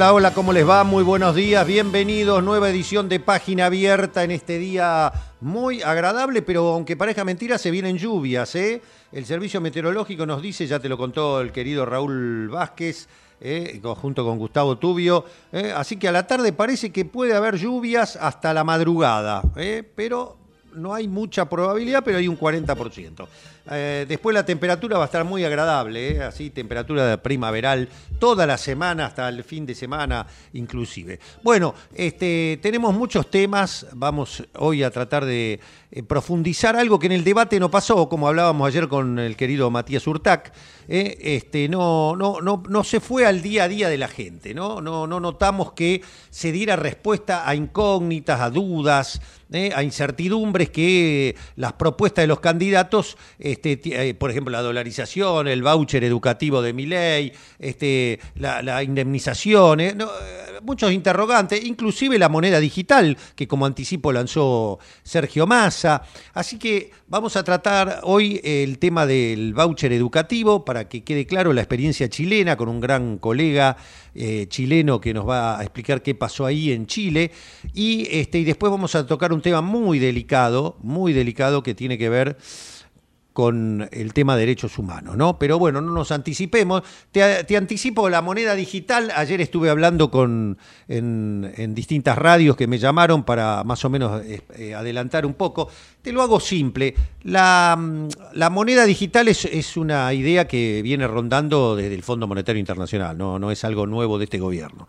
Hola, hola, ¿cómo les va? Muy buenos días, bienvenidos, nueva edición de Página Abierta en este día muy agradable, pero aunque parezca mentira, se vienen lluvias, ¿eh? El servicio meteorológico nos dice, ya te lo contó el querido Raúl Vázquez, ¿eh? junto con Gustavo Tubio, ¿eh? así que a la tarde parece que puede haber lluvias hasta la madrugada, pero no hay mucha probabilidad, pero hay un 40%. Eh, después la temperatura va a estar muy agradable, ¿eh? así temperatura primaveral toda la semana hasta el fin de semana inclusive. Bueno, este, tenemos muchos temas, vamos hoy a tratar de eh, profundizar algo que en el debate no pasó, como hablábamos ayer con el querido Matías Urtac, este, no, no, no, no se fue al día a día de la gente, ¿no? No, no notamos que se diera respuesta a incógnitas, a dudas, a incertidumbres que las propuestas de los candidatos eh, por ejemplo, la dolarización, el voucher educativo de mi ley, este, la, indemnización, eh, eh, muchos interrogantes, inclusive la moneda digital, que como anticipo lanzó Sergio Massa. Así que vamos a tratar hoy el tema del voucher educativo para que quede claro la experiencia chilena con un gran colega chileno que nos va a explicar qué pasó ahí en Chile. Y, este, y después vamos a tocar un tema muy delicado, muy delicado que tiene que ver con el tema de derechos humanos, ¿no? Pero bueno, no nos anticipemos. Te, anticipo la moneda digital. Ayer estuve hablando con en, distintas radios que me llamaron para más o menos eh, eh, adelantar un poco. Te lo hago simple. La, la moneda digital es, es, una idea que viene rondando desde el Fondo Monetario Internacional, no, no es algo nuevo de este gobierno.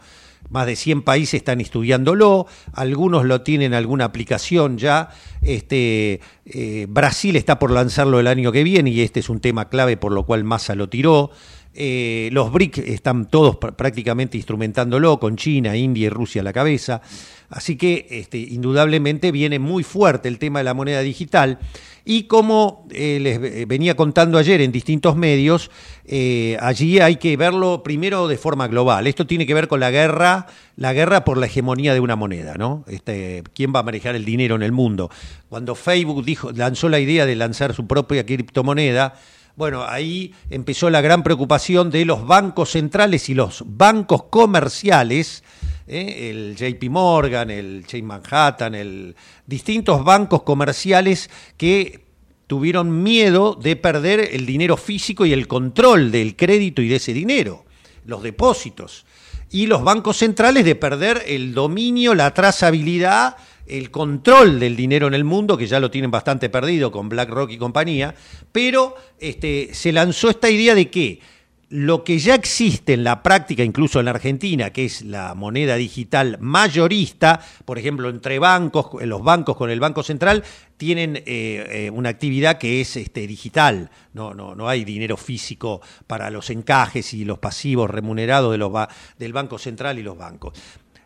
Más de 100 países están estudiándolo, algunos lo tienen alguna aplicación ya. Este, eh, Brasil está por lanzarlo el año que viene y este es un tema clave por lo cual Massa lo tiró. Eh, los BRIC están todos prácticamente instrumentándolo, con China, India y Rusia a la cabeza. Así que este, indudablemente viene muy fuerte el tema de la moneda digital. Y como eh, les venía contando ayer en distintos medios, eh, allí hay que verlo primero de forma global. Esto tiene que ver con la guerra, la guerra por la hegemonía de una moneda, ¿no? Este, ¿Quién va a manejar el dinero en el mundo? Cuando Facebook dijo, lanzó la idea de lanzar su propia criptomoneda, bueno, ahí empezó la gran preocupación de los bancos centrales y los bancos comerciales, ¿eh? el JP Morgan, el Chase Manhattan, el, distintos bancos comerciales que tuvieron miedo de perder el dinero físico y el control del crédito y de ese dinero, los depósitos. Y los bancos centrales de perder el dominio, la trazabilidad el control del dinero en el mundo, que ya lo tienen bastante perdido con BlackRock y compañía, pero este, se lanzó esta idea de que lo que ya existe en la práctica, incluso en la Argentina, que es la moneda digital mayorista, por ejemplo, entre bancos, los bancos con el Banco Central, tienen eh, eh, una actividad que es este, digital, no, no, no hay dinero físico para los encajes y los pasivos remunerados de los del Banco Central y los bancos.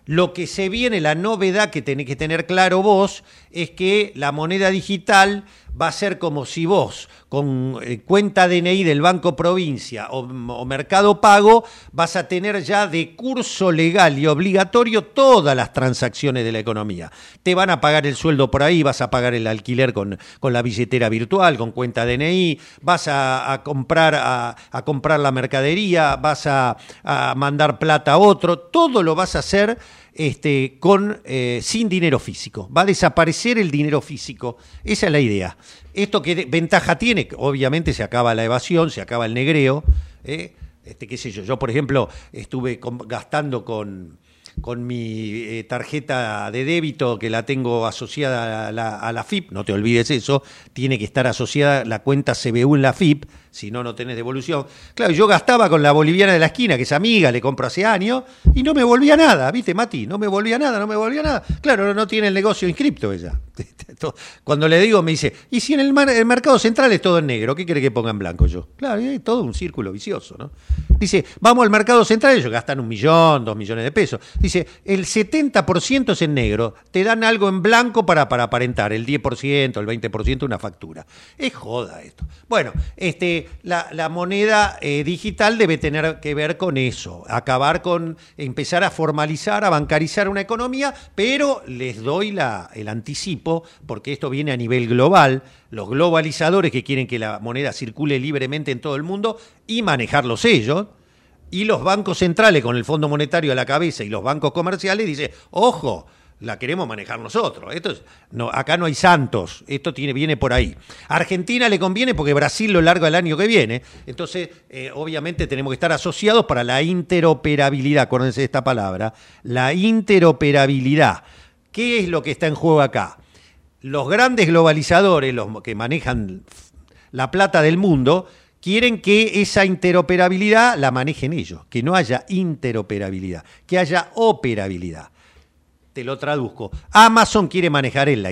Lo que se viene, la novedad que tenés que tener claro vos, es que la moneda digital va a ser como si vos, con eh, cuenta DNI del Banco Provincia o, Mercado Pago, vas a tener ya de curso legal y obligatorio todas las transacciones de la economía. Te van a pagar el sueldo por ahí, vas a pagar el alquiler con, con la billetera virtual, con cuenta DNI, vas a, comprar, a, comprar la mercadería, vas a, a mandar plata a otro, todo lo vas a hacer este, con, eh, sin dinero físico. Va a desaparecer el dinero físico. Esa es la idea. ¿Esto qué ventaja tiene? Obviamente se acaba la evasión, se acaba el negreo. ¿eh? Este, qué sé yo, yo por ejemplo estuve gastando con, con mi eh, tarjeta de débito que la tengo asociada a la, a FIP, no te olvides eso, tiene que estar asociada la cuenta CBU en la FIP, si no, no tenés devolución. Claro, yo gastaba con la boliviana de la esquina, que es amiga, le compro hace años, y no me volvía nada, ¿viste, Mati? No me volvía nada, no me volvía nada. Claro, no tiene el negocio inscripto ella. Cuando le digo, me dice, ¿y si en el, el mercado central es todo en negro? ¿Qué quiere que ponga en blanco yo? Claro, es todo un círculo vicioso, ¿no? Dice, vamos al mercado central, ellos gastan un millón, dos millones de pesos. Dice, el 70% es en negro, te dan algo en blanco para, para aparentar, el 10%, el 20% una factura. Es joda esto. Bueno, este, la, la, moneda eh, digital debe tener que ver con eso, acabar con empezar a formalizar, a bancarizar una economía, pero les doy la, el anticipo, porque esto viene a nivel global, los globalizadores que quieren que la moneda circule libremente en todo el mundo y manejarlos ellos, y los bancos centrales con el Fondo Monetario a la cabeza y los bancos comerciales dicen, ojo, la queremos manejar nosotros. Esto es, acá no hay santos, esto tiene, viene por ahí. A Argentina le conviene porque Brasil lo largo el año que viene, entonces eh, obviamente tenemos que estar asociados para la interoperabilidad, acuérdense de esta palabra, la interoperabilidad. ¿Qué es lo que está en juego acá? Los grandes globalizadores, los que manejan la plata del mundo, quieren que esa interoperabilidad la manejen ellos, que no haya interoperabilidad, que haya operabilidad. Te lo traduzco. Amazon quiere manejar en la.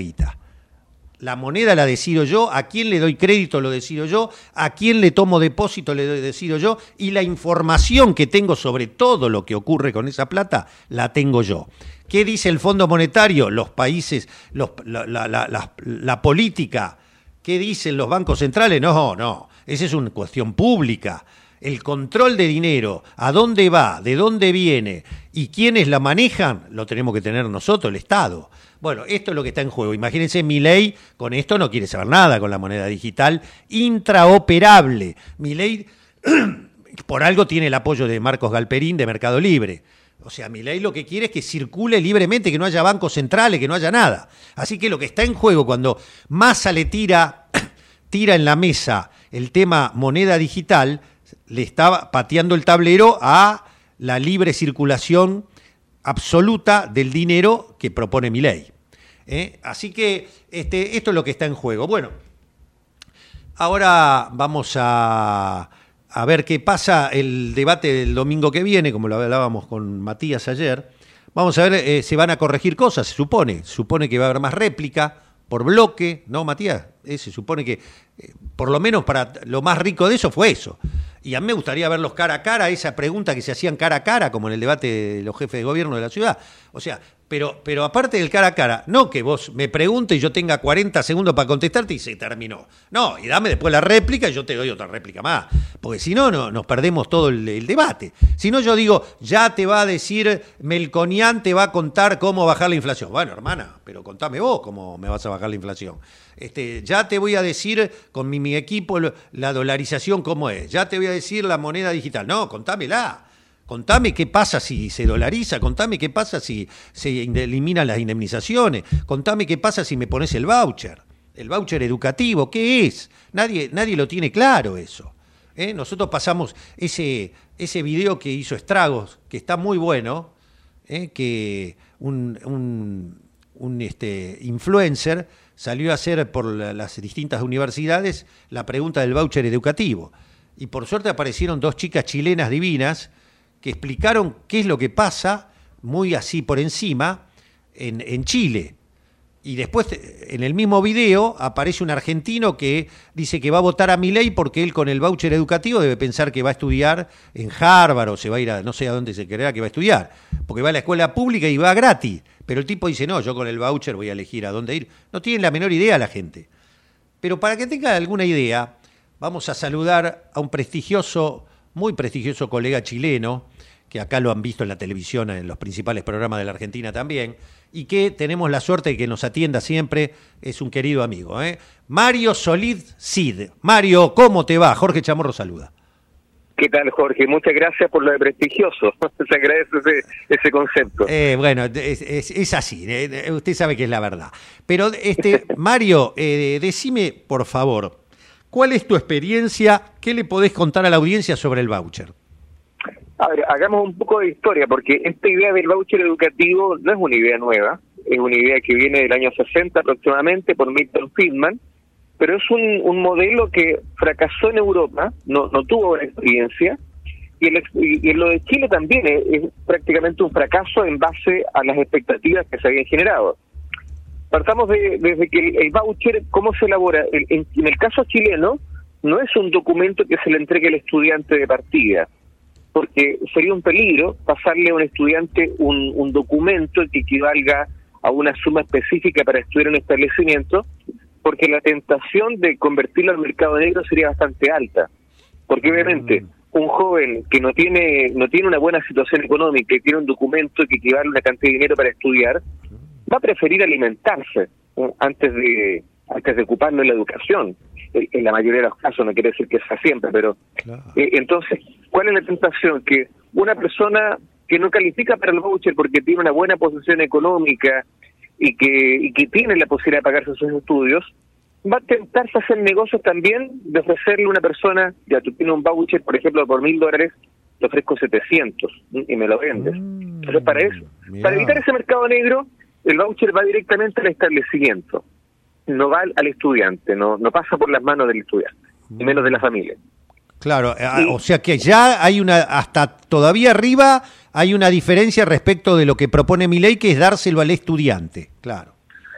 La moneda la decido yo, a quién le doy crédito lo decido yo, a quién le tomo depósito le doy, decido yo, y la información que tengo sobre todo lo que ocurre con esa plata la tengo yo. ¿Qué dice el Fondo Monetario? Los países, la, la, política. ¿Qué dicen los bancos centrales? No, no, esa es una cuestión pública el control de dinero, a dónde va, de dónde viene y quiénes la manejan, lo tenemos que tener nosotros, el Estado. Bueno, esto es lo que está en juego. Imagínense, mi ley con esto no quiere saber nada con la moneda digital intraoperable. Mi ley, por algo, tiene el apoyo de Marcos Galperín de Mercado Libre. O sea, mi ley lo que quiere es que circule libremente, que no haya bancos centrales, que no haya nada. Así que lo que está en juego cuando Massa le tira, tira en la mesa el tema moneda digital, le estaba pateando el tablero a la libre circulación absoluta del dinero que propone mi ley. ¿eh? Así que este, esto es lo que está en juego. Bueno, ahora vamos a, ver qué pasa el debate del domingo que viene, como lo hablábamos con Matías ayer. Vamos a ver, eh, se van a corregir cosas, se supone. Se supone que va a haber más réplica por bloque, ¿no, Matías? Eh, se supone que, eh, por lo menos para lo más rico de eso fue eso. Y a mí me gustaría verlos cara a cara, esa pregunta que se hacían cara a cara, como en el debate de los jefes de gobierno de la ciudad. O sea, pero, pero aparte del cara a cara, no que vos me preguntes y yo tenga 40 segundos para contestarte y se terminó. No, y dame después la réplica y yo te doy otra réplica más. Porque si no, no nos perdemos todo el, debate. Si no, yo digo, ya te va a decir, Melconian te va a contar cómo bajar la inflación. Bueno, hermana, pero contame vos cómo me vas a bajar la inflación. Este, ya te voy a decir con mi, mi equipo la dolarización cómo es. Ya te voy a decir la moneda digital. No, contámela. Contame qué pasa si se dolariza, contame qué pasa si se eliminan las indemnizaciones, contame qué pasa si me pones el voucher, el voucher educativo, ¿qué es? Nadie, nadie lo tiene claro eso. ¿eh? Nosotros pasamos ese, ese video que hizo Estragos, que está muy bueno, ¿eh? que un, un, un este, influencer salió a hacer por las distintas universidades la pregunta del voucher educativo. Y por suerte aparecieron dos chicas chilenas divinas que explicaron qué es lo que pasa, muy así por encima, en, en Chile. y después en el mismo video aparece un argentino que dice que va a votar a Milei porque él con el voucher educativo debe pensar que va a estudiar en Harvard o se va a ir a no sé a dónde se crea que va a estudiar, porque va a la escuela pública y va gratis. Pero el tipo dice, no, yo con el voucher voy a elegir a dónde ir. No tiene la menor idea la gente. Pero para que tenga alguna idea, vamos a saludar a un prestigioso, muy prestigioso colega chileno, que acá lo han visto en la televisión, en los principales programas de la Argentina también, y que tenemos la suerte de que nos atienda siempre, es un querido amigo. ¿eh? Mario Solid Cid. Mario, ¿cómo te va? Jorge Chamorro saluda. ¿Qué tal, Jorge? Muchas gracias por lo de prestigioso. Se agradece ese, concepto. Eh, bueno, es, así. Eh, usted sabe que es la verdad. Pero, este, Mario, eh, decime, por favor, ¿cuál es tu experiencia? ¿Qué le podés contar a la audiencia sobre el voucher? A ver, hagamos un poco de historia, porque esta idea del voucher educativo no es una idea nueva, es una idea que viene del año 60 aproximadamente por Milton Friedman, pero es un, un modelo que fracasó en Europa, no, no tuvo buena experiencia, y, el, y, lo de Chile también es, prácticamente un fracaso en base a las expectativas que se habían generado. Partamos de, desde que el, voucher, ¿cómo se elabora? en, en el caso chileno, no es un documento que se le entregue al estudiante de partida porque sería un peligro pasarle a un estudiante un, un documento que equivalga a una suma específica para estudiar en un establecimiento, porque la tentación de convertirlo al mercado negro sería bastante alta. Porque obviamente mm. un joven que no tiene no tiene una buena situación económica y tiene un documento que equivale a una cantidad de dinero para estudiar, va a preferir alimentarse antes de antes de ocuparlo en la educación en la mayoría de los casos, no quiere decir que sea siempre, pero eh, entonces, ¿cuál es la tentación? Que una persona que no califica para el voucher porque tiene una buena posición económica y que, y que tiene la posibilidad de pagarse sus estudios, va a tentarse a hacer negocios también de ofrecerle a una persona, ya tú tienes un voucher, por ejemplo, por mil dólares, te ofrezco 700 y me lo vendes. Mm, Entonces, para eso, para evitar ese mercado negro, el voucher va directamente al establecimiento no va al estudiante, no, no pasa por las manos del estudiante, y menos de la familia. Claro, eh, o sea que ya hay una, hasta todavía arriba hay una diferencia respecto de lo que propone mi ley, que es dárselo al estudiante, claro.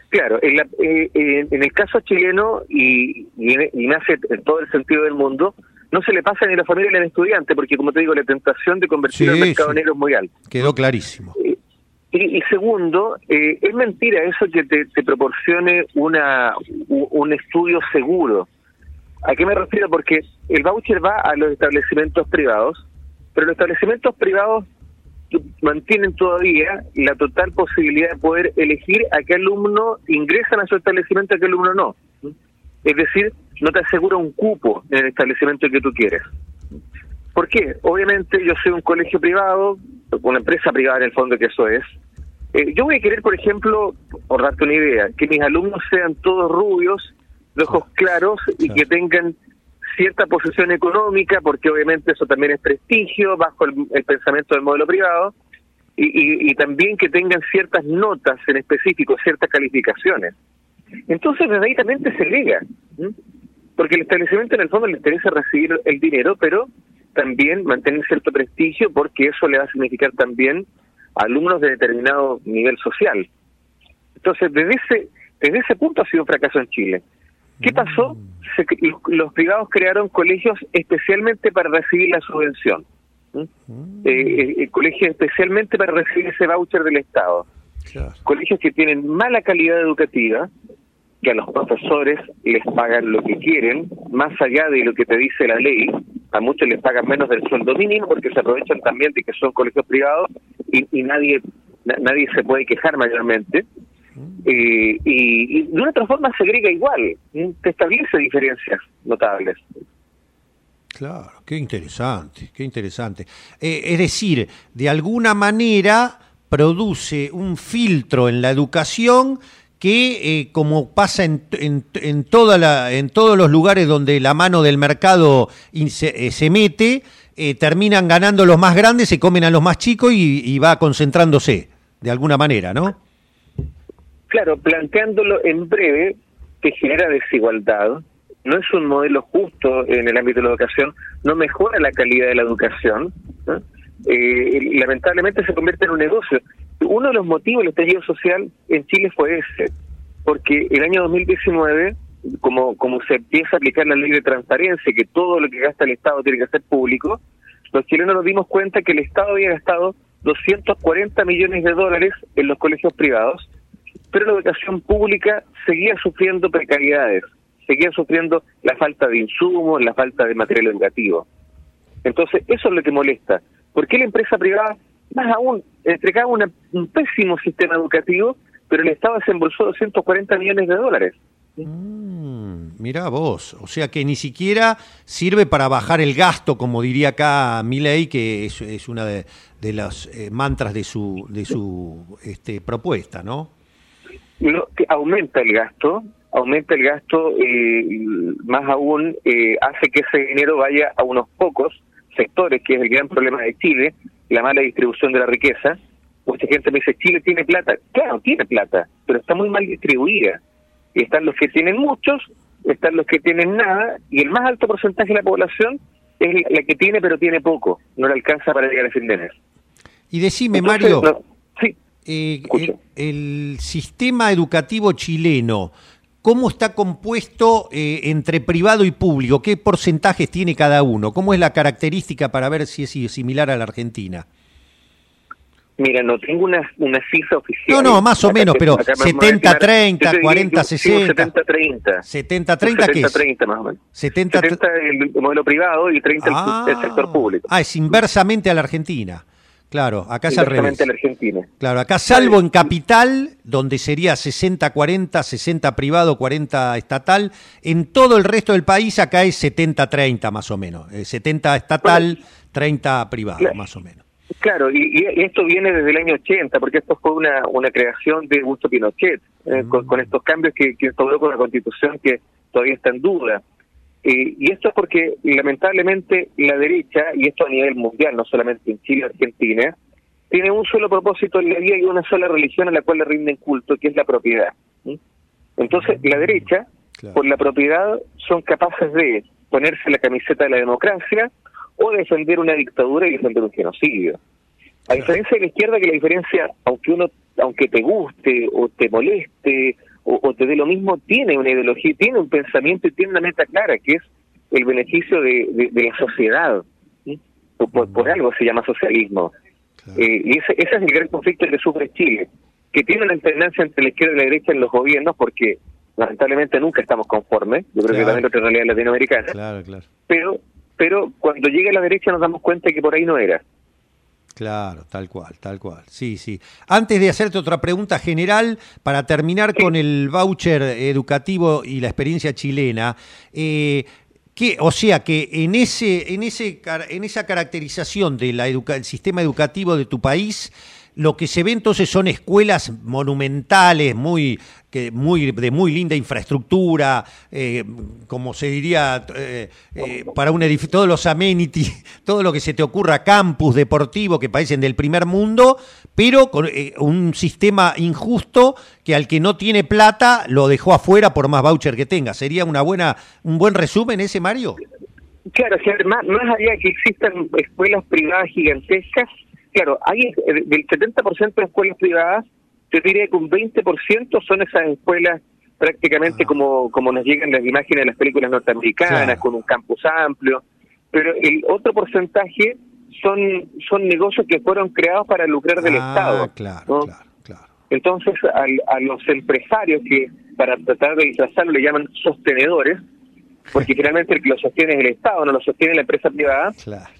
Claro, en, eh, en el caso chileno, y, y, nace en todo el sentido del mundo, no se le pasa ni a la familia ni al estudiante, porque como te digo, la tentación de convertir al mercado negro es muy alta. Quedó clarísimo. Eh, y, segundo, eh, es mentira eso que te, proporcione una un estudio seguro. ¿A qué me refiero? Porque el voucher va a los establecimientos privados, pero los establecimientos privados mantienen todavía la total posibilidad de poder elegir a qué alumno ingresan a su establecimiento y a qué alumno no. Es decir, no te asegura un cupo en el establecimiento que tú quieres. ¿Por qué? Obviamente yo soy un colegio privado, una empresa privada en el fondo que eso es, eh, yo voy a querer, por ejemplo, por darte una idea, que mis alumnos sean todos rubios, de ojos claros y que tengan cierta posición económica, porque obviamente eso también es prestigio bajo el, pensamiento del modelo privado, y, también que tengan ciertas notas en específico, ciertas calificaciones. Entonces, desde ahí también te segrega, porque el establecimiento en el fondo le interesa recibir el dinero, pero también mantener cierto prestigio, porque eso le va a significar también alumnos de determinado nivel social. Entonces, desde ese, desde ese punto ha sido un fracaso en Chile. ¿Qué mm. pasó? los privados crearon colegios especialmente para recibir la subvención. Mm. Eh, eh, colegios especialmente para recibir ese voucher del Estado. Colegios que tienen mala calidad educativa, que a los profesores les pagan lo que quieren, más allá de lo que te dice la ley, a muchos les pagan menos del sueldo mínimo porque se aprovechan también de que son colegios privados y, nadie nadie se puede quejar mayormente. Eh, y, de una otra forma se agrega igual, te establece diferencias notables. Claro, qué interesante, qué interesante. Eh, es decir, de alguna manera produce un filtro en la educación que, eh, como pasa en, en, toda la, en todos los lugares donde la mano del mercado se, mete, terminan ganando los más grandes, se comen a los más chicos y, va concentrándose, de alguna manera, ¿no? Claro, planteándolo en breve, que genera desigualdad, no es un modelo justo en el ámbito de la educación, no mejora la calidad de la educación, lamentablemente se convierte en un negocio uno de los motivos del estallido social en Chile fue ese. porque el año 2019, como, como se empieza a aplicar la ley de transparencia, que todo lo que gasta el Estado tiene que ser público, los chilenos nos dimos cuenta que el Estado había gastado 240 millones de dólares en los colegios privados, pero la educación pública seguía sufriendo precariedades, seguía sufriendo la falta de insumos, la falta de material educativo. Entonces, eso es lo que molesta. ¿Por qué la empresa privada, más aún, entregaba un pésimo sistema educativo, pero el Estado desembolsó 240 millones de dólares? Mm, mirá vos, o sea que ni siquiera sirve para bajar el gasto, como diría acá Milei, que es, una de, de las eh, mantras de su, de su este, propuesta, ¿no? Que aumenta el gasto, aumenta el gasto, eh, más aún eh, hace que ese dinero vaya a unos pocos sectores, que es el gran problema de Chile, la mala distribución de la riqueza. Mucha gente me dice, Chile tiene plata. Claro, tiene plata, pero está muy mal distribuida. Y están los que tienen muchos, están los que tienen nada, y el más alto porcentaje de la población es la que tiene, pero tiene poco, no le alcanza para llegar a fin de mes. Y decime, Mario, eh, el, sistema educativo chileno, ¿cómo está compuesto eh, entre privado y público? ¿Qué porcentajes tiene cada uno? ¿Cómo es la característica para ver si es similar a la Argentina? Mira, no tengo una, una cifra oficial. No, no, más o menos, pero 70-30, 40-60. 70-30. 70-30, ¿qué es? 70-30 más o menos. 70, el modelo privado y 30 el, el, sector público. Ah, es inversamente a la Argentina. Claro, acá es al revés. la Argentina. Claro, acá salvo en capital, donde sería 60-40, 60 privado, 40 estatal, en todo el resto del país acá es 70-30 más o menos. 70 eh, estatal, 30 privado más o menos. Claro, y, esto viene desde el año 80, porque esto fue una, una creación de Augusto Pinochet, eh, mm. con, estos cambios que, que instauró con la constitución que todavía está en duda. Eh, y esto es porque lamentablemente la derecha, y esto a nivel mundial, no solamente en Chile, Argentina, tiene un solo propósito en la vida y una sola religión a la cual le rinden culto, que es la propiedad. Entonces, la derecha, por la propiedad, son capaces de ponerse la camiseta de la democracia o defender una dictadura y defender un genocidio. A diferencia de la izquierda, que la diferencia, aunque uno, aunque te guste o te moleste o, te dé lo mismo, tiene una ideología, tiene un pensamiento y tiene una meta clara, que es el beneficio de, la sociedad. Por, algo se llama socialismo. Eh, y ese, ese, es el gran conflicto que sufre Chile, que tiene una alternancia entre la izquierda y la derecha en los gobiernos, porque lamentablemente nunca estamos conformes, yo creo que también otra realidad latinoamericana, claro, claro. pero pero cuando llega a la derecha nos damos cuenta que por ahí no era. Claro, tal cual, tal cual. Sí, sí. Antes de hacerte otra pregunta general, para terminar con el voucher educativo y la experiencia chilena, eh, o sea que en ese, en ese, en esa caracterización del sistema educativo de tu país, lo que se ve entonces son escuelas monumentales, muy, que, muy de muy linda infraestructura, eh, como se diría, eh, eh, para un edificio, todos los amenities, todo lo que se te ocurra, campus deportivo que parecen del primer mundo, pero con un sistema injusto que al que no tiene plata lo dejó afuera por más voucher que tenga. ¿Sería una buena, un buen resumen ese, Mario? Claro, más, más allá de que existan escuelas privadas gigantescas, claro, hay eh, del 70% de escuelas privadas, yo diría que un 20% son esas escuelas prácticamente ah. como, como nos llegan las imágenes de las películas norteamericanas, con un campus amplio, pero el otro porcentaje son, son negocios que fueron creados para lucrar del ah, Estado. Claro, claro, Entonces, a, los empresarios que para tratar de disfrazarlo le llaman sostenedores, porque finalmente el que lo sostiene es el Estado, no lo sostiene la empresa privada,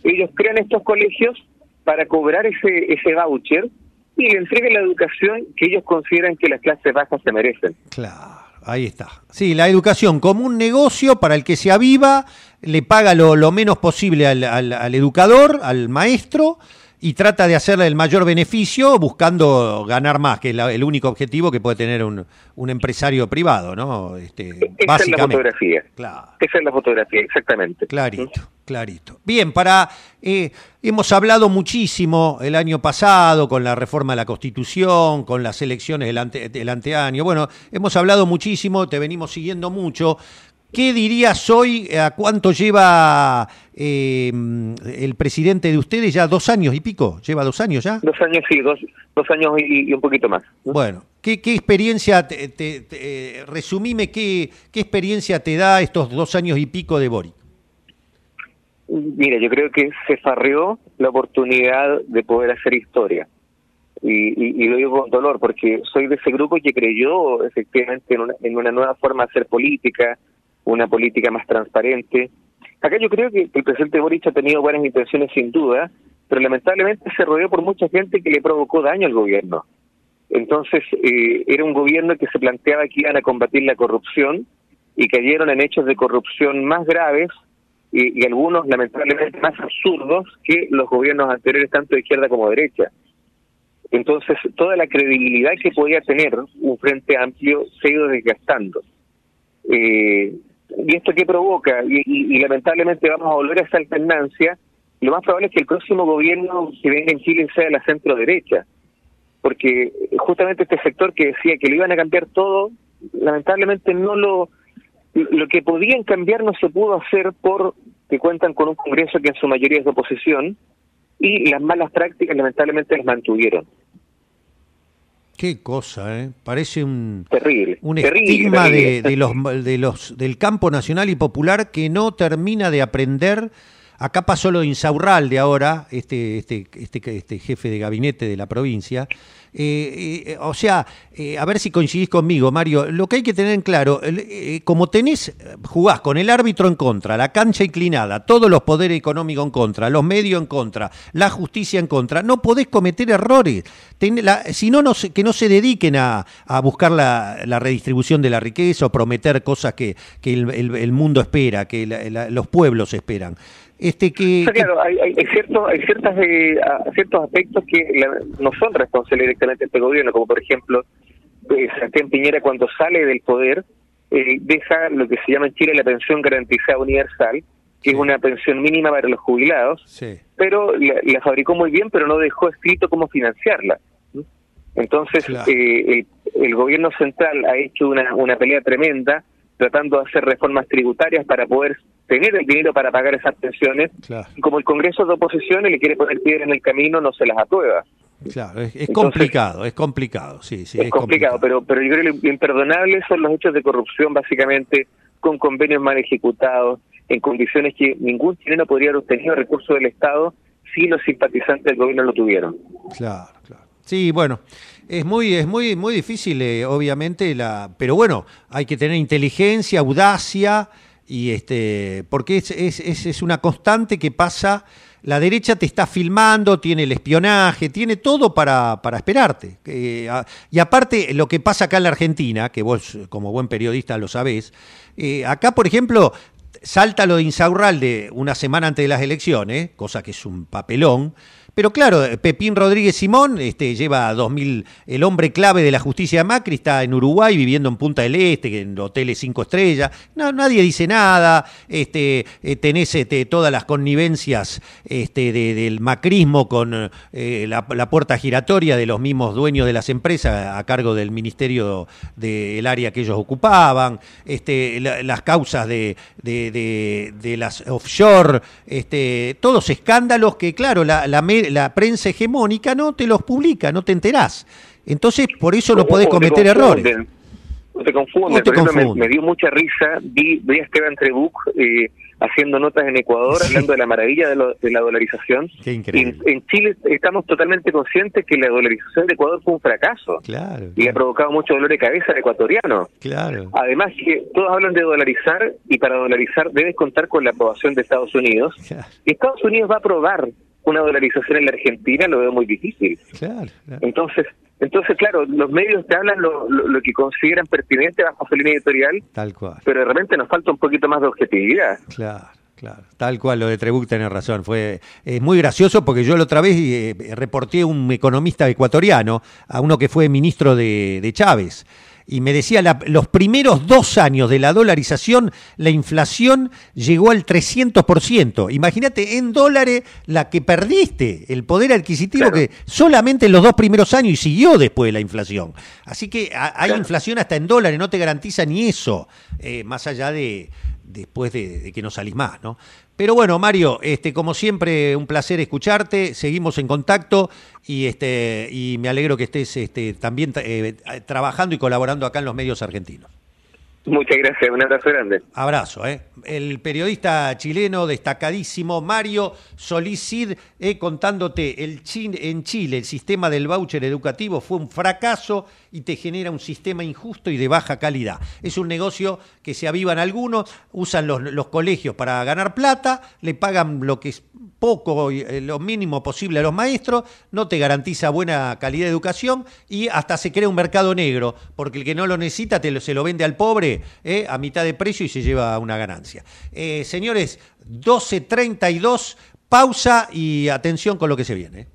ellos crean estos colegios para cobrar ese, ese voucher y le entreguen la educación que ellos consideran que las clases bajas se merecen. Claro, ahí está. Sí, la educación como un negocio para el que se aviva, le paga lo, lo menos posible al, al, educador, al maestro, y trata de hacerle el mayor beneficio buscando ganar más, que es el único objetivo que puede tener un, un empresario privado, ¿no? Este, Esa es la fotografía. Claro. Esa es la fotografía, exactamente. Clarito. Clarito. Bien, para eh, hemos hablado muchísimo el año pasado con la reforma de la Constitución, con las elecciones del, ante, del anteaño. Bueno, hemos hablado muchísimo, te venimos siguiendo mucho. ¿Qué dirías hoy? ¿A cuánto lleva eh, el presidente de ustedes? ¿Ya dos años y pico? ¿Lleva dos años ya? Dos años, sí, dos, dos años y, un poquito más. Bueno, ¿qué, qué experiencia, te, te- te- eh, resumime, qué, qué experiencia te da estos dos años y pico de Boric? Mira, yo creo que se farreó la oportunidad de poder hacer historia. Y, y- y lo digo con dolor, porque soy de ese grupo que creyó efectivamente en una, en una nueva forma de hacer política, una política más transparente. Acá yo creo que el presidente Boric ha tenido buenas intenciones sin duda, pero lamentablemente se rodeó por mucha gente que le provocó daño al gobierno. Entonces, eh, era un gobierno que se planteaba que iban a combatir la corrupción y cayeron en hechos de corrupción más graves y, algunos lamentablemente más absurdos que los gobiernos anteriores, tanto de izquierda como de derecha. Entonces, toda la credibilidad que podía tener un frente amplio se ha ido desgastando. Eh, ¿Y esto qué provoca? Y, y- lamentablemente vamos a volver a esa alternancia. Lo más probable es que el próximo gobierno que venga en Chile sea la centro derecha, porque justamente este sector que decía que lo iban a cambiar todo, lamentablemente no lo lo que podían cambiar no se pudo hacer por que cuentan con un Congreso que en su mayoría es de oposición y las malas prácticas lamentablemente las mantuvieron. Qué cosa, ¿eh? Parece un, Terrible. un terrible, estigma terrible. de, de los, de los, del campo nacional y popular que no termina de aprender. Acá pasó lo de Insaurralde ahora, este, este, este, este jefe de gabinete de la provincia. Eh, eh, o sea, eh, a ver si coincidís conmigo, Mario. Lo que hay que tener en claro, eh, como tenés, jugás con el árbitro en contra, la cancha inclinada, todos los poderes económicos en contra, los medios en contra, la justicia en contra, no podés cometer errores. Si no, que no se dediquen a, a buscar la, redistribución de la riqueza o prometer cosas que, que el, mundo espera, que los pueblos esperan. Este que, O sea, claro, hay, hay, ciertos, hay ciertas, eh, ciertos aspectos que la- no son responsables directamente de este gobierno, como por ejemplo, eh, Piñera cuando sale del poder eh, deja lo que se llama en Chile la pensión garantizada universal, que es una pensión mínima para los jubilados, sí. pero la, la fabricó muy bien, pero no dejó escrito cómo financiarla. Entonces, Claro. eh, el, el gobierno central ha hecho una, una pelea tremenda tratando de hacer reformas tributarias para poder tener el dinero para pagar esas pensiones. Claro. Y como el Congreso de oposición y le quiere poner piedra en el camino, no se las aprueba. Claro, es, es Entonces- complicado, es complicado, sí, sí. es complicado, pero pero yo creo que lo imperdonable son los hechos de corrupción, básicamente con convenios mal ejecutados, en condiciones que ningún chileno podría haber obtenido recursos del Estado si los simpatizantes del gobierno lo tuvieron. Claro, claro. Sí, bueno, es muy, es muy, muy difícil, eh, obviamente, la, pero bueno, hay que tener inteligencia, audacia y este, porque es, es, es, es una constante que pasa. La derecha te está filmando, tiene el espionaje, tiene todo para, para esperarte. Y aparte, lo que pasa acá en la Argentina, que vos como buen periodista lo sabés, eh, acá, por ejemplo, salta lo de Insaurralde una semana antes de las elecciones, cosa que es un papelón. Pero claro, Pepín Rodríguez Simón este, lleva 2000, el hombre clave de la justicia de Macri está en Uruguay viviendo en Punta del Este, en hoteles cinco estrellas. Nadie dice nada. Este, eh, tenés este, todas las connivencias este, de- del macrismo con eh, la, puerta giratoria de los mismos dueños de las empresas a cargo del ministerio del área que ellos ocupaban. La- las causas de, las offshore, todos escándalos que, claro, la, la la prensa hegemónica no te los publica, no te enterás. Entonces, por eso no podés cometer errores. confunden, O te confunden. O te me- dio mucha risa, vi, vi a Esteban Trebuch eh, haciendo notas en Ecuador, Sí. hablando de la maravilla de, lo- de la dolarización. Qué increíble. Y en, en Chile estamos totalmente conscientes que la dolarización de Ecuador fue un fracaso. Claro, Y ha provocado mucho dolor de cabeza al ecuatoriano. claro. Además que todos hablan de dolarizar y para dolarizar debes contar con la aprobación de Estados Unidos. Claro, Y Estados Unidos va a aprobar una dolarización en la Argentina, lo veo muy difícil. claro, claro. Entonces, entonces claro, los medios te hablan lo, lo, lo que consideran pertinente bajo su línea editorial, Tal cual. pero de repente nos falta un poquito más de objetividad. Claro, claro. Tal cual, lo de Trebuch tenés razón. Fue es muy gracioso porque yo la otra vez eh, reporté a un economista ecuatoriano, a uno que fue ministro de, de Chávez. Y me decía, la- los primeros dos años de la dolarización, la inflación llegó al 300%. Imagínate, en dólares, la que perdiste, el poder adquisitivo Claro. que solamente en los dos primeros años y siguió después la inflación. Así que a- hay Claro. inflación hasta en dólares, no te garantiza ni eso, eh, más allá de después de, de que no salís más, ¿no? Pero bueno, Mario, este, como siempre, un placer escucharte, seguimos en contacto y, este, y me alegro que estés este, también eh, trabajando y colaborando acá en los medios argentinos. Muchas gracias, un abrazo grande. Abrazo, ¿eh? El periodista chileno destacadísimo Mario Solicid, eh, contándote, el en Chile el sistema del voucher educativo fue un fracaso y te genera un sistema injusto y de baja calidad. Es un negocio que se avivan algunos, usan los, los colegios para ganar plata, le pagan lo que es poco, eh, lo mínimo posible a los maestros, no te garantiza buena calidad de educación y hasta se crea un mercado negro, porque el que no lo necesita se lo vende al pobre eh, a mitad de precio y se lleva una ganancia. Eh, señores, 12.32, pausa y atención con lo que se viene.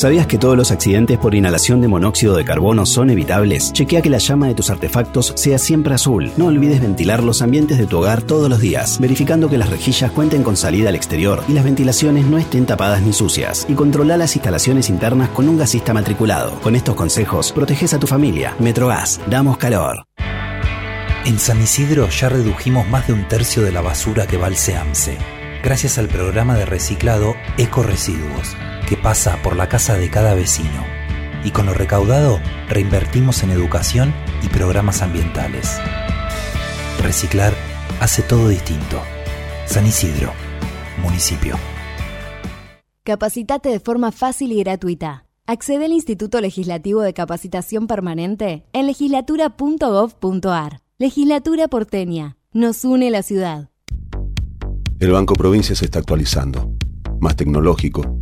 ¿Sabías que todos los accidentes por inhalación de monóxido de carbono son evitables? Chequea que la llama de tus artefactos sea siempre azul. No olvides ventilar los ambientes de tu hogar todos los días, verificando que las rejillas cuenten con salida al exterior y las ventilaciones no estén tapadas ni sucias. Y controla las instalaciones internas con un gasista matriculado. Con estos consejos, proteges a tu familia. Metrogas, damos calor. En San Isidro ya redujimos más de un tercio de la basura que va al SEAMSE, gracias al programa de reciclado Eco Residuos que pasa por la casa de cada vecino. Y con lo recaudado reinvertimos en educación y programas ambientales. Reciclar hace todo distinto. San Isidro, municipio. Capacitate de forma fácil y gratuita. Accede al Instituto Legislativo de Capacitación Permanente en legislatura.gov.ar. Legislatura porteña. Nos une la ciudad. El Banco Provincia se está actualizando más tecnológico,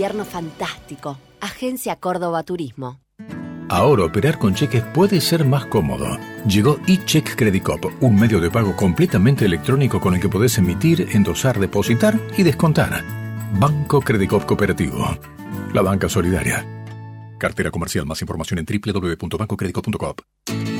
Invierno fantástico. Agencia Córdoba Turismo. Ahora operar con cheques puede ser más cómodo. Llegó eCheck Credit Cop, un medio de pago completamente electrónico con el que podés emitir, endosar, depositar y descontar. Banco Credit Cop Cooperativo. La banca solidaria. Cartera comercial. Más información en www.bancocreditcop.com.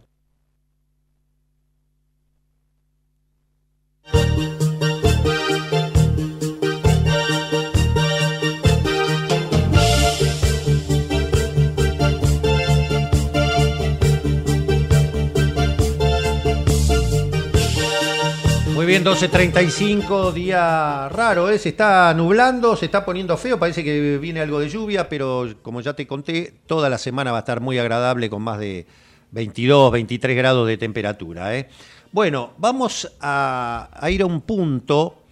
Bien, 12.35, día raro, ¿eh? se está nublando, se está poniendo feo, parece que viene algo de lluvia, pero como ya te conté, toda la semana va a estar muy agradable con más de 22, 23 grados de temperatura. ¿eh? Bueno, vamos a, ir a un punto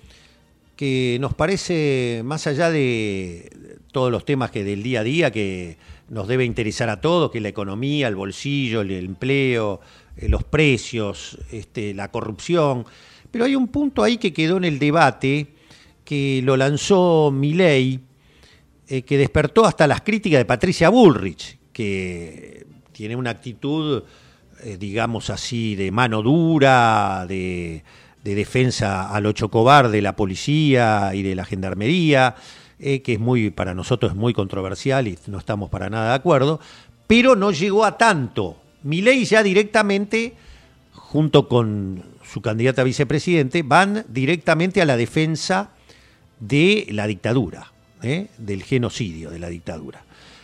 que nos parece, más allá de todos los temas que del día a día, que nos debe interesar a todos, que es la economía, el bolsillo, el empleo, eh, los precios, este, la corrupción. Pero hay un punto ahí que quedó en el debate, que lo lanzó Milei, eh, que despertó hasta las críticas de Patricia Bullrich, que tiene una actitud, eh, digamos así, de mano dura, de, de defensa al ocho chocobar de la policía y de la gendarmería, eh, que es muy, para nosotros es muy controversial y no estamos para nada de acuerdo, pero no llegó a tanto. Milei ya directamente, junto con su candidata a vicepresidente, van directamente a la defensa de la dictadura, ¿eh? del genocidio de la dictadura.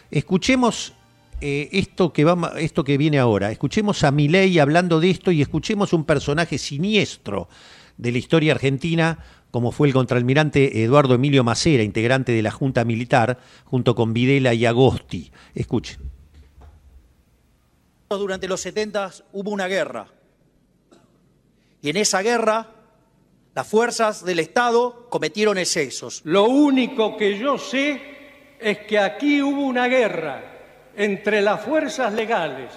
Escuchemos eh, esto, que va, esto que viene ahora, escuchemos a Milei hablando de esto y escuchemos un personaje siniestro de la historia argentina, como fue el contraalmirante Eduardo Emilio Macera, integrante de la Junta Militar, junto con Videla y Agosti. Escuchen. Durante los 70 hubo una guerra. Y en esa guerra las fuerzas del Estado cometieron excesos. Lo único que yo sé es que aquí hubo una guerra entre las fuerzas legales,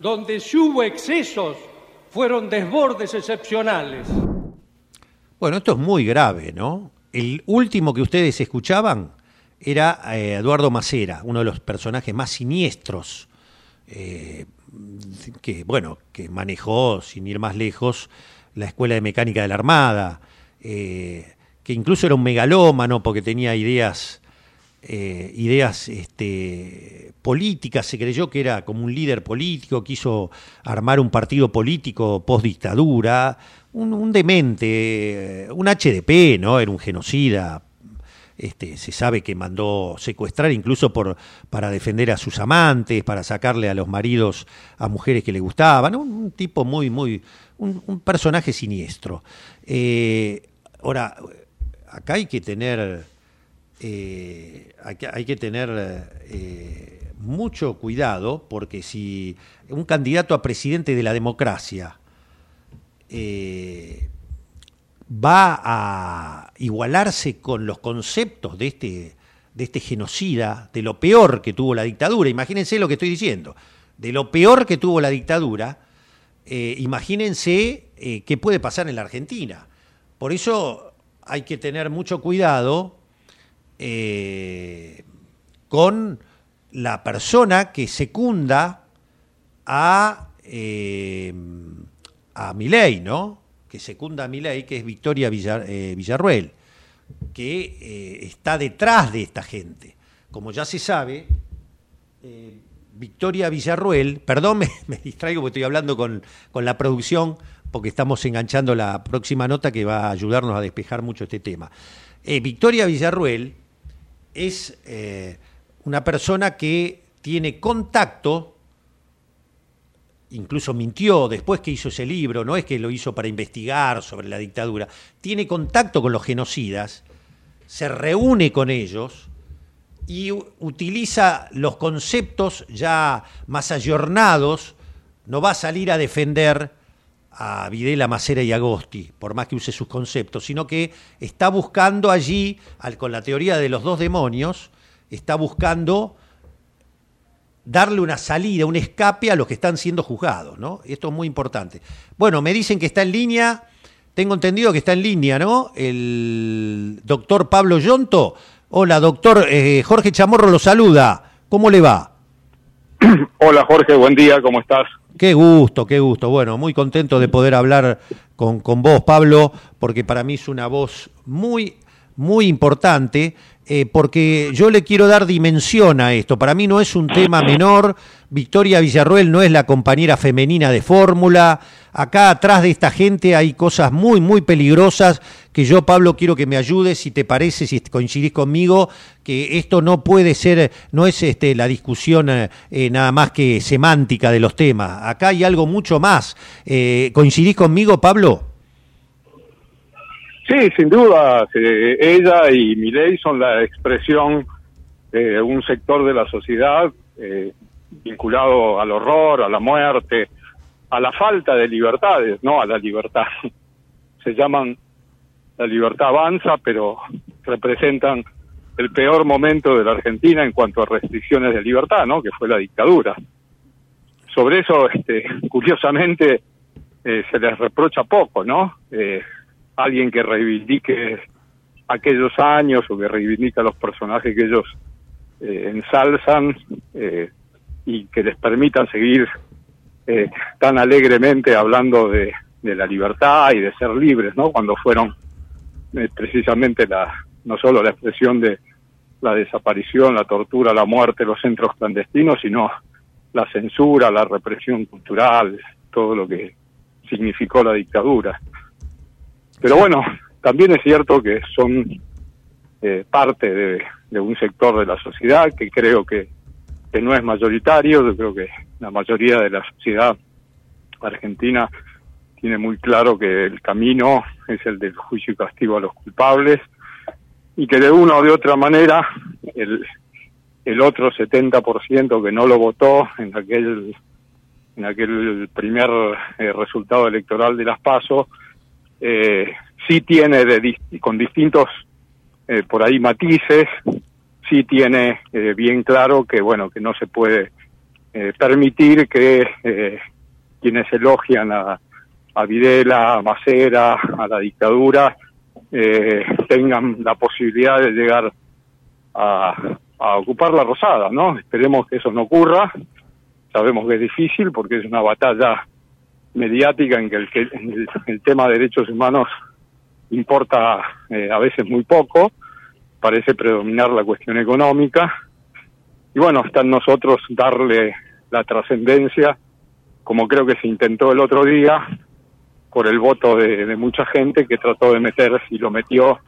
donde si hubo excesos fueron desbordes excepcionales. Bueno, esto es muy grave, ¿no? El último que ustedes escuchaban era eh, Eduardo Macera, uno de los personajes más siniestros eh, que, bueno, que manejó, sin ir más lejos, la Escuela de Mecánica de la Armada, eh, que incluso era un megalómano porque tenía ideas, ideas este, políticas, se creyó que era como un líder político, quiso armar un partido político post dictadura, un, demente, un HDP, ¿no? Era un genocida. Este, se sabe que mandó secuestrar incluso por, para defender a sus amantes, para sacarle a los maridos a mujeres que le gustaban. Un, tipo muy, muy. Un, personaje siniestro. Eh, ahora, acá hay que tener. Eh, hay, que, tener eh, mucho cuidado porque si un candidato a presidente de la democracia va a igualarse con los conceptos de este, de este genocida, de lo peor que tuvo la dictadura. Imagínense lo que estoy diciendo. De lo peor que tuvo la dictadura, eh, imagínense eh, qué puede pasar en la Argentina. Por eso hay que tener mucho cuidado con la persona que secunda a a Milei, ¿no? Que secunda a Milei, que es Victoria eh, Villarruel, que eh, está detrás de esta gente. Como ya se sabe, eh, Victoria Villarruel, perdón, me, distraigo porque estoy hablando con, con la producción, porque estamos enganchando la próxima nota que va a ayudarnos a despejar mucho este tema. Victoria Villarruel es una persona que tiene contacto incluso mintió después que hizo ese libro, no es que lo hizo para investigar sobre la dictadura, tiene contacto con los genocidas, se reúne con ellos y utiliza los conceptos ya más ayornados, no va a salir a defender a Videla, Macera y Agosti, por más que use sus conceptos, sino que está buscando allí, con la teoría de los dos demonios, está buscando darle una salida, un escape a los que están siendo juzgados, ¿no? Esto es muy importante. Bueno, me dicen que está en línea, tengo entendido que está en línea, ¿no? El doctor Pablo Yonto. Hola, doctor eh, Jorge Chamorro lo saluda. ¿Cómo le va? Hola Jorge, buen día, ¿cómo estás? Qué gusto, qué gusto. Bueno, muy contento de poder hablar con, con vos, Pablo, porque para mí es una voz muy, muy importante eh, porque yo le quiero dar dimensión a esto. Para mí no es un tema menor. Victoria Villarruel no es la compañera femenina de fórmula. Acá atrás de esta gente hay cosas muy, muy peligrosas que yo, Pablo, quiero que me ayudes, si te parece, si coincidís conmigo, que esto no puede ser, no es este, la discusión eh, eh, nada más que semántica de los temas. Acá hay algo mucho más. ¿Coincidís conmigo, Pablo? Sí, sin duda, eh, ella y Milei son la expresión de un sector de la sociedad eh, vinculado al horror, a la muerte, a la falta de libertades, no a la libertad. Se llaman la libertad avanza, pero representan el peor momento de la Argentina en cuanto a restricciones de libertad, ¿no? Que fue la dictadura. sobre eso, este, curiosamente, eh, se les reprocha poco, ¿no? Eh, alguien que reivindique aquellos años o que reivindica los personajes que ellos eh, ensalzan eh, y que les permitan seguir eh, tan alegremente hablando de, de la libertad y de ser libres, ¿no? Cuando fueron eh, precisamente la no solo la expresión de la desaparición, la tortura, la muerte, los centros clandestinos, sino la censura, la represión cultural, todo lo que significó la dictadura. Pero bueno, también es cierto que son eh, parte de, un sector de la sociedad que creo que, que no es mayoritario, yo creo que la mayoría de la sociedad argentina tiene muy claro que el camino es el del juicio y castigo a los culpables y que de una o de otra manera el, el otro 70% que no lo votó en aquel en aquel primer eh, resultado electoral de las PASO eh, sí tiene de, con distintos eh, por ahí matices sí tiene eh, bien claro que bueno que no se puede eh, permitir que eh, quienes elogian a, a Videla, a Macera, a la dictadura, eh, tengan la posibilidad de llegar a, a ocupar la Rosada, ¿no? Esperemos que eso no ocurra. Sabemos que es difícil porque es una batalla mediática en que el, que el, tema de derechos humanos importa eh, a veces muy poco, parece predominar la cuestión económica. Y bueno, está en nosotros darle la trascendencia, como creo que se intentó el otro día, por el voto de, de mucha gente que trató de meter y lo metió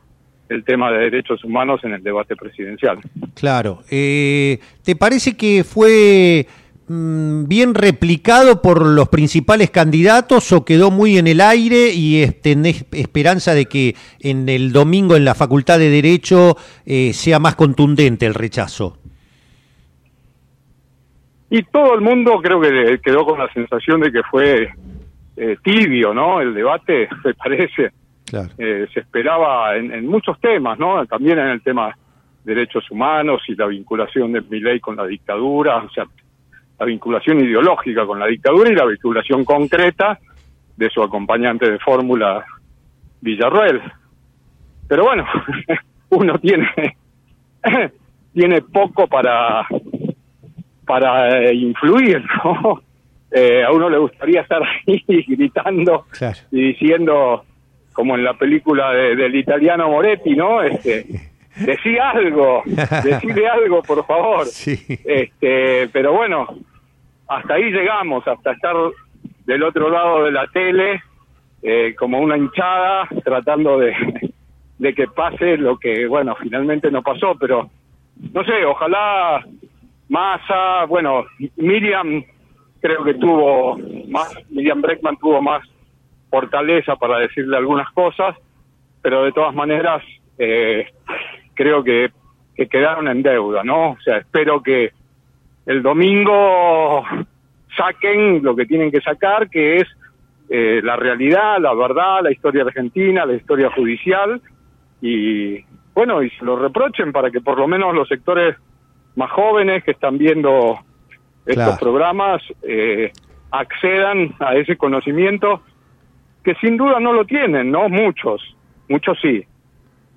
el tema de derechos humanos en el debate presidencial. Claro. Eh, ¿Te parece que fue bien replicado por los principales candidatos o quedó muy en el aire y tenés esperanza de que en el domingo en la Facultad de Derecho eh, sea más contundente el rechazo? Y todo el mundo creo que quedó con la sensación de que fue eh, tibio, ¿no? El debate, me parece. Claro. Eh, se esperaba en, en muchos temas, ¿no? También en el tema de derechos humanos y la vinculación de Milei con la dictadura, o sea, la vinculación ideológica con la dictadura y la vinculación concreta de su acompañante de fórmula, Villarruel. Pero bueno, uno tiene tiene poco para para eh, influir, ¿no? Eh, a uno le gustaría estar ahí gritando Claro. y diciendo, como en la película de- del italiano Moretti, ¿no? Este, decí algo, decide algo, por favor. Este, pero bueno, hasta ahí llegamos, hasta estar del otro lado de la tele, eh, como una hinchada, tratando de, de que pase lo que, bueno, finalmente no pasó, pero no sé, ojalá Massa, bueno, Miriam creo que tuvo más, Miriam Breckman tuvo más fortaleza para decirle algunas cosas, pero de todas maneras eh, creo que, que quedaron en deuda, ¿no? O sea, espero que el domingo saquen lo que tienen que sacar, que es eh, la realidad, la verdad, la historia argentina, la historia judicial, y bueno, y se lo reprochen para que por lo menos los sectores más jóvenes que están viendo estos Claro. programas eh, accedan a ese conocimiento que sin duda no lo tienen, ¿no? Muchos, muchos sí,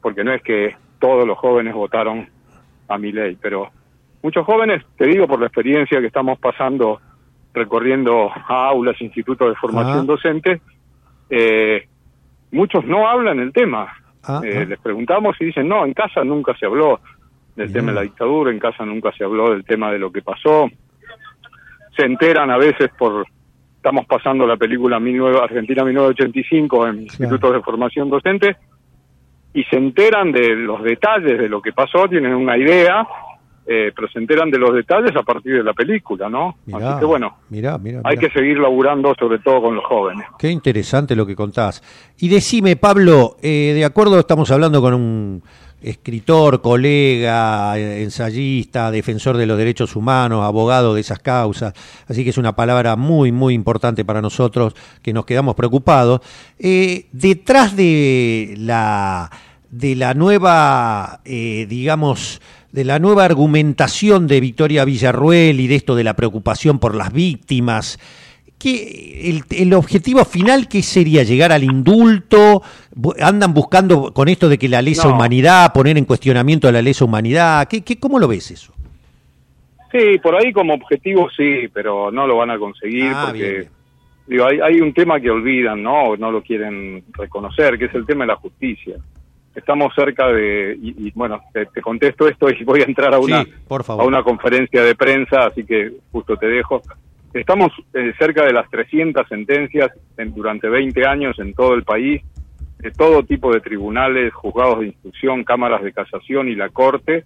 porque no es que todos los jóvenes votaron a mi ley, pero muchos jóvenes, te digo por la experiencia que estamos pasando recorriendo aulas, institutos de formación Ah. docente, eh, muchos no hablan el tema. Ah, Eh, ah. Les preguntamos y dicen, no, en casa nunca se habló del tema de la dictadura, en casa nunca se habló del tema de lo que pasó. Se enteran a veces por, estamos pasando la película 19 Argentina 1985 en institutos de formación docente, y se enteran de los detalles de lo que pasó, tienen una idea, eh, pero se enteran de los detalles a partir de la película, ¿no? Mirá, Así que bueno, mirá, mirá, hay que seguir laburando sobre todo con los jóvenes. Qué interesante lo que contás. Y decime, Pablo, eh, de acuerdo, estamos hablando con un escritor, colega, eh, ensayista, defensor de los derechos humanos, abogado de esas causas, así que es una palabra muy, muy importante para nosotros que nos quedamos preocupados. Eh, detrás de la, de la nueva, eh, digamos, de la nueva argumentación de Victoria Villarruel y de esto de la preocupación por las víctimas. ¿Qué, el, el objetivo final qué sería? ¿Llegar al indulto? ¿Andan buscando con esto de que la lesa No. humanidad, poner en cuestionamiento la lesa humanidad? ¿Qué, qué, ¿Cómo lo ves eso? Sí, por ahí como objetivo sí, pero no lo van a conseguir Ah, porque bien, digo, hay, hay un tema que olvidan, ¿no? No lo quieren reconocer, que es el tema de la justicia. Estamos cerca de, y, y, bueno, te, te contesto esto y voy a entrar a una, Sí, por favor. a una conferencia de prensa, así que justo te dejo. Estamos eh, cerca de las 300 sentencias en- durante 20 años en todo el país, de todo tipo de tribunales, juzgados de instrucción, cámaras de casación y la Corte,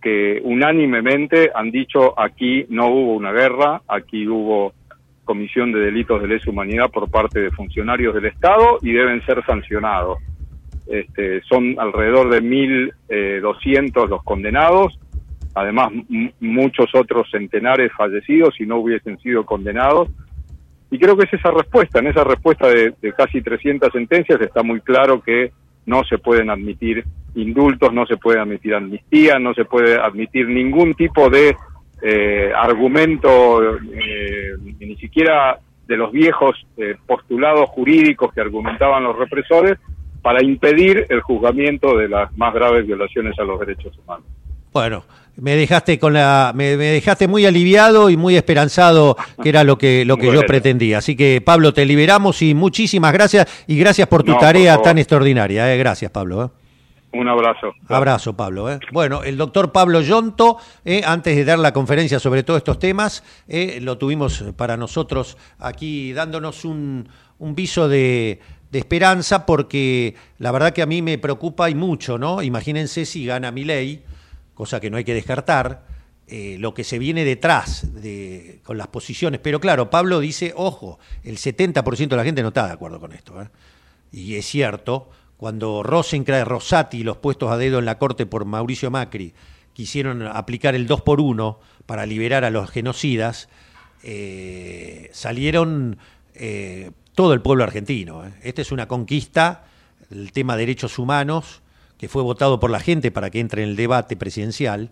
que unánimemente han dicho aquí no hubo una guerra, aquí hubo comisión de delitos de lesa humanidad por parte de funcionarios del Estado y deben ser sancionados. Este, son alrededor de 1.200 los condenados, además muchos otros centenares fallecidos si no hubiesen sido condenados. Y creo que es esa respuesta, en esa respuesta de, de casi 300 sentencias está muy claro que no se pueden admitir indultos, no se puede admitir amnistía, no se puede admitir ningún tipo de eh, argumento, eh, ni siquiera de los viejos eh, postulados jurídicos que argumentaban los represores para impedir el juzgamiento de las más graves violaciones a los derechos humanos. Bueno, me dejaste con la, me, me dejaste muy aliviado y muy esperanzado, que era lo que, lo que yo pretendía. Así que Pablo, te liberamos y muchísimas gracias y gracias por tu No, tarea tan extraordinaria. eh. Gracias, Pablo. eh. Un abrazo. Abrazo, Pablo. eh. Bueno, el doctor Pablo Yonto, eh, antes de dar la conferencia sobre todos estos temas, eh, lo tuvimos para nosotros aquí dándonos un, un viso de, de esperanza, porque la verdad que a mí me preocupa y mucho, ¿no? Imagínense si gana mi ley, cosa que no hay que descartar, eh, lo que se viene detrás de, con las posiciones. Pero claro, Pablo dice, ojo, el 70% de la gente no está de acuerdo con esto. ¿eh? Y es cierto, cuando Rosencrantz, Rosati los puestos a dedo en la corte por Mauricio Macri quisieron aplicar el 2 por 1 para liberar a los genocidas, eh, salieron todo el pueblo argentino. Esta es una conquista, el tema de derechos humanos, que fue votado por la gente para que entre en el debate presidencial,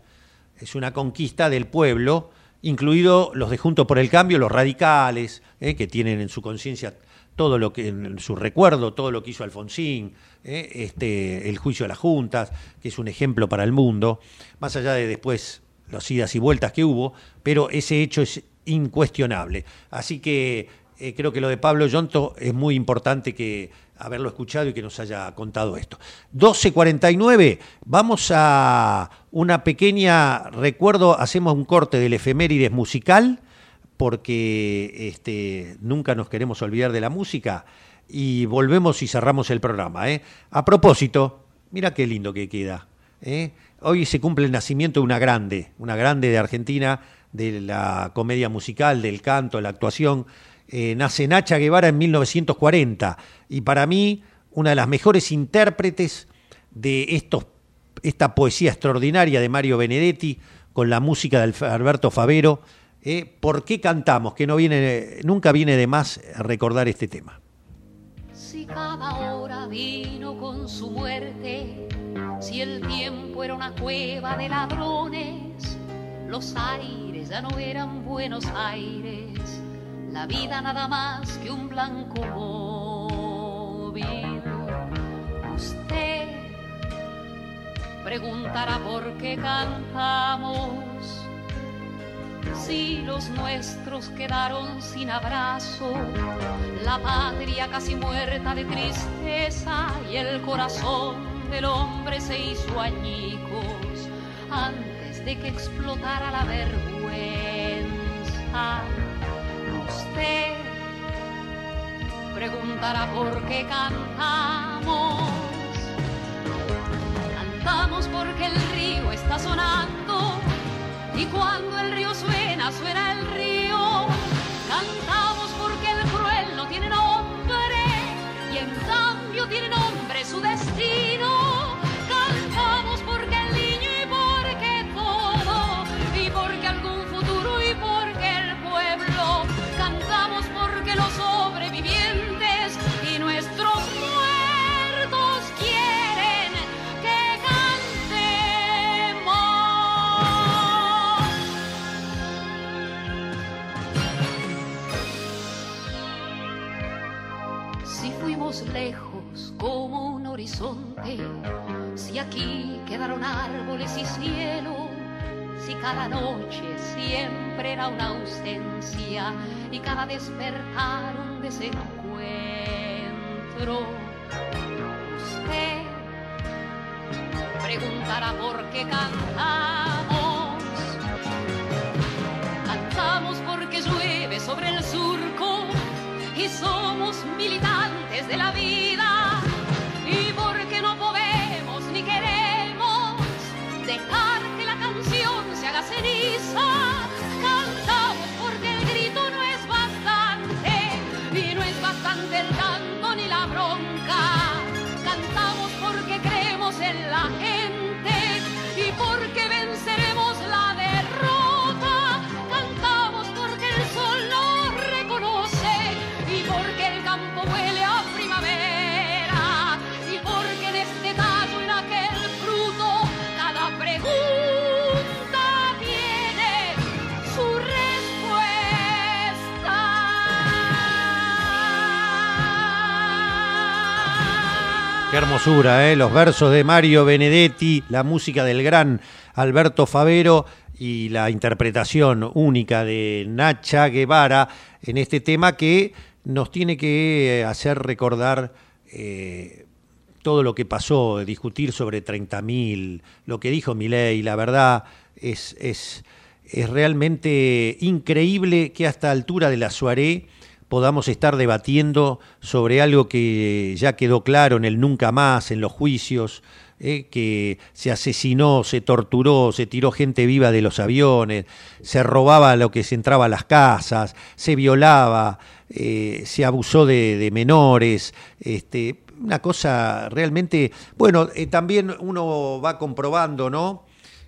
es una conquista del pueblo, incluido los de Juntos por el Cambio, los radicales, eh, que tienen en su conciencia todo lo que, en su recuerdo, todo lo que hizo Alfonsín, eh, este, el juicio de las juntas, que es un ejemplo para el mundo, más allá de después las idas y vueltas que hubo, pero ese hecho es incuestionable. Así que eh, creo que lo de Pablo Yonto es muy importante que haberlo escuchado y que nos haya contado esto. 12.49, vamos a una pequeña recuerdo, hacemos un corte del efemérides musical, porque este, nunca nos queremos olvidar de la música, y volvemos y cerramos el programa. ¿eh? A propósito, mira qué lindo que queda. ¿eh? Hoy se cumple el nacimiento de una grande, una grande de Argentina, de la comedia musical, del canto, la actuación. Eh, nace Nacha Guevara en 1940 y para mí una de las mejores intérpretes de esta poesía extraordinaria de Mario Benedetti con la música de Alberto Favero. Eh, ¿Por qué cantamos? Que no viene, nunca viene de más recordar este tema. Si cada hora vino con su muerte, si el tiempo era una cueva de ladrones, los aires ya no eran Buenos Aires, la vida nada más que un blanco móvil. Usted preguntará por qué cantamos, si los nuestros quedaron sin abrazo, la patria casi muerta de tristeza y el corazón del hombre se hizo añicos antes de que explotara la vergüenza. Usted preguntará por qué cantamos. Cantamos porque el río está sonando y cuando el río suena, suena el río. Cantamos porque el cruel no tiene nombre y en cambio tiene nombre su destino. Árboles y cielo, si cada noche siempre era una ausencia y cada despertar un desencuentro. Usted preguntará por qué cantamos. Cantamos porque llueve sobre el surco y somos militantes de la vida hermosura, ¿eh? Los versos de Mario Benedetti, la música del gran Alberto Favero y la interpretación única de Nacha Guevara en este tema que nos tiene que hacer recordar eh, todo lo que pasó, discutir sobre 30.000, lo que dijo Milei, la verdad es, es, es realmente increíble que a esta altura de la soirée podamos estar debatiendo sobre algo que ya quedó claro en el nunca más, en los juicios, eh, que se asesinó, se torturó, se tiró gente viva de los aviones, se robaba lo que se entraba a las casas, se violaba, eh, se abusó de, menores, este, una cosa realmente, bueno, eh, también uno va comprobando, ¿no?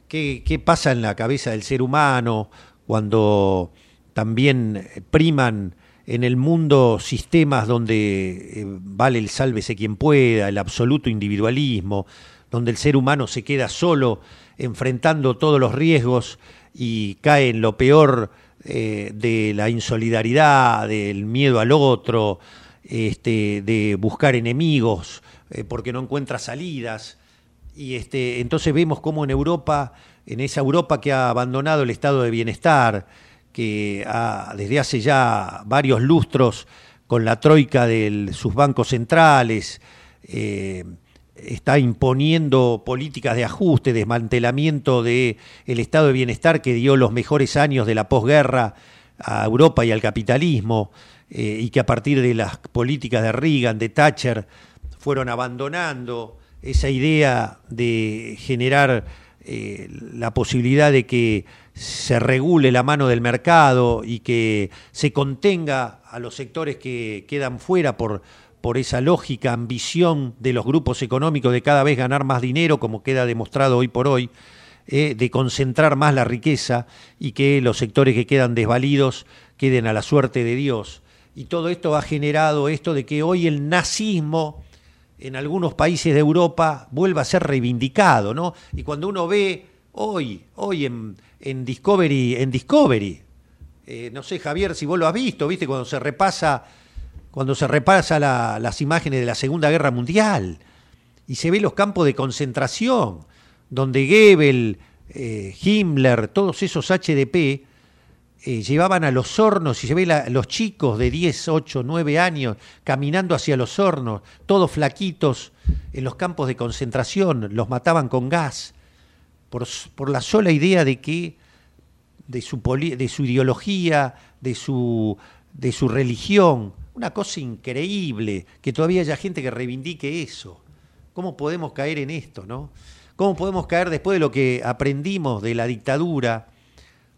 ¿Qué, ¿Qué pasa en la cabeza del ser humano cuando también priman en el mundo sistemas donde eh, vale el sálvese quien pueda, el absoluto individualismo, donde el ser humano se queda solo enfrentando todos los riesgos y cae en lo peor eh, de la insolidaridad, del miedo al otro, este, de buscar enemigos eh, porque no encuentra salidas. Y este, entonces vemos cómo en Europa, en esa Europa que ha abandonado el estado de bienestar, que ha, desde hace ya varios lustros, con la troika de sus bancos centrales, eh, está imponiendo políticas de ajuste, desmantelamiento del el estado de bienestar que dio los mejores años de la posguerra a Europa y al capitalismo, eh, y que a partir de las políticas de Reagan, de Thatcher, fueron abandonando esa idea de generar eh, la posibilidad de que se regule la mano del mercado y que se contenga a los sectores que quedan fuera por, por esa lógica ambición de los grupos económicos de cada vez ganar más dinero, como queda demostrado hoy por hoy, eh, de concentrar más la riqueza y que los sectores que quedan desvalidos queden a la suerte de Dios. Y todo esto ha generado esto de que hoy el nazismo en algunos países de Europa vuelva a ser reivindicado, ¿no? Y cuando uno ve hoy, hoy en, Discovery, en Discovery, eh, no sé, Javier, si vos lo has visto, viste, cuando se repasa, cuando se repasa la- las imágenes de la Segunda Guerra Mundial, y se ve los campos de concentración, donde Goebbels, eh, Himmler, todos esos HDP, eh, llevaban a los hornos y se ve la- los chicos de 10, 8, 9 años caminando hacia los hornos, todos flaquitos en los campos de concentración, los mataban con gas, por, la sola idea de que de su, de su ideología, de su, de su religión, una cosa increíble, que todavía haya gente que reivindique eso. ¿Cómo podemos caer en esto, no? ¿Cómo podemos caer después de lo que aprendimos de la dictadura?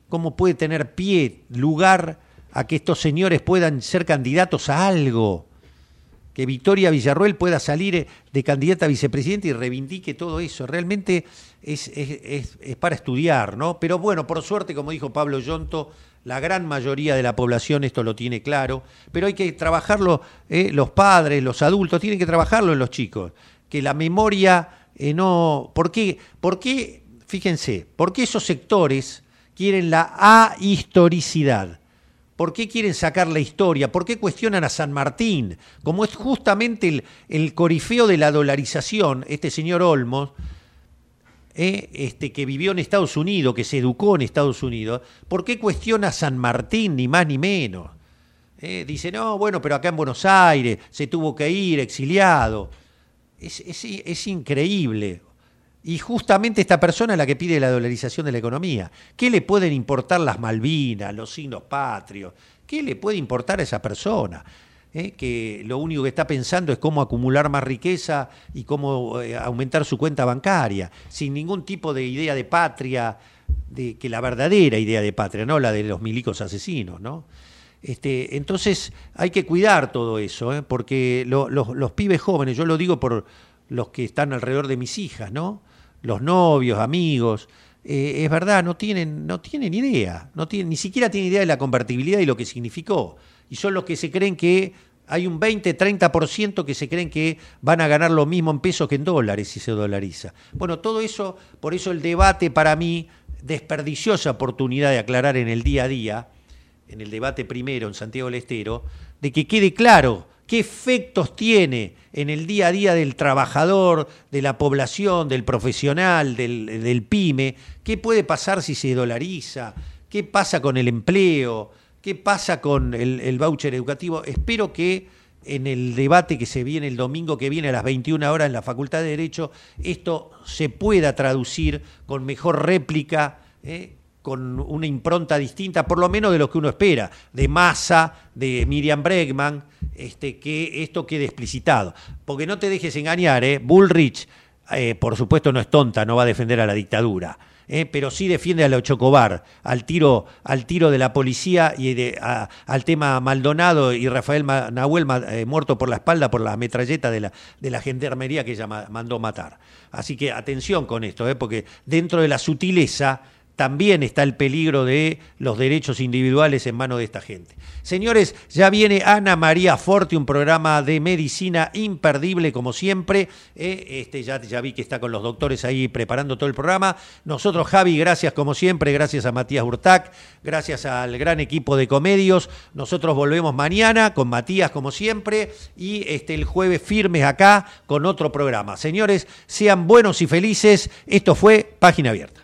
¿Cómo puede tener pie, lugar a que estos señores puedan ser candidatos a algo? Que Victoria Villarruel pueda salir eh, de candidata a vicepresidente y reivindique todo eso. Realmente es, es- es- para estudiar, ¿no? Pero bueno, por suerte, como dijo Pablo Yonto, la gran mayoría de la población esto lo tiene claro, pero hay que trabajarlo, eh, los padres, los adultos, tienen que trabajarlo en los chicos. Que la memoria eh, no. ¿Por qué? ¿Por qué? Fíjense, ¿por qué esos sectores quieren la ahistoricidad? ¿Por qué quieren sacar la historia? ¿Por qué cuestionan a San Martín? Como es justamente el, corifeo de la dolarización, este señor Olmos, eh, este, que vivió en Estados Unidos, que se educó en Estados Unidos, ¿por qué cuestiona a San Martín, ni más ni menos? Eh, dice, no, bueno, pero acá en Buenos Aires se tuvo que ir exiliado. Es increíble. Y justamente esta persona es la que pide la dolarización de la economía. ¿Qué le pueden importar las Malvinas, los signos patrios? ¿Qué le puede importar a esa persona? ¿Eh? Que lo único que está pensando es cómo acumular más riqueza y cómo eh, aumentar su cuenta bancaria, sin ningún tipo de idea de patria, de que la verdadera idea de patria, no la de los milicos asesinos, ¿no? Este, entonces hay que cuidar todo eso, ¿eh? porque lo- los, los pibes jóvenes, yo lo digo por los que están alrededor de mis hijas, ¿no? Los novios, amigos, eh, es verdad, no tienen, no tienen idea, no tienen, ni siquiera tienen idea de la convertibilidad y lo que significó. Y son los que se creen que hay un 20, 30% que se creen que van a ganar lo mismo en pesos que en dólares si se dolariza. Bueno, todo eso, por eso el debate para mí desperdició esa oportunidad de aclarar en el día a día, en el debate primero en Santiago del Estero, de que quede claro qué efectos tiene en el día a día del trabajador, de la población, del profesional, del, del pyme, qué puede pasar si se dolariza, qué pasa con el empleo, qué pasa con el, voucher educativo. Espero que en el debate que se viene el domingo que viene a las 21 horas en la Facultad de Derecho, esto se pueda traducir con mejor réplica, ¿eh? Con una impronta distinta, por lo menos de lo que uno espera, de Massa, de Miriam Bregman, este, que esto quede explicitado. Porque no te dejes engañar, ¿eh? Bullrich, eh, por supuesto, no es tonta, no va a defender a la dictadura. ¿eh? pero sí defiende a los Chocobar, al tiro, al tiro de la policía y de- al tema Maldonado y Rafael Ma- Nahuel eh, muerto por la espalda por la metralleta de la, de la gendarmería que ella ma- mandó matar. Así que atención con esto, ¿eh? porque dentro de la sutileza también está el peligro de los derechos individuales en manos de esta gente. Señores, ya viene Ana María Forte, un programa de medicina imperdible como siempre. Eh, este, ya, vi que está con los doctores ahí preparando todo el programa. Nosotros, Javi, gracias como siempre, gracias a Matías Urtac, gracias al gran equipo de comedios. Nosotros volvemos mañana con Matías como siempre y este, el jueves firmes acá con otro programa. Señores, sean buenos y felices. Esto fue Página Abierta.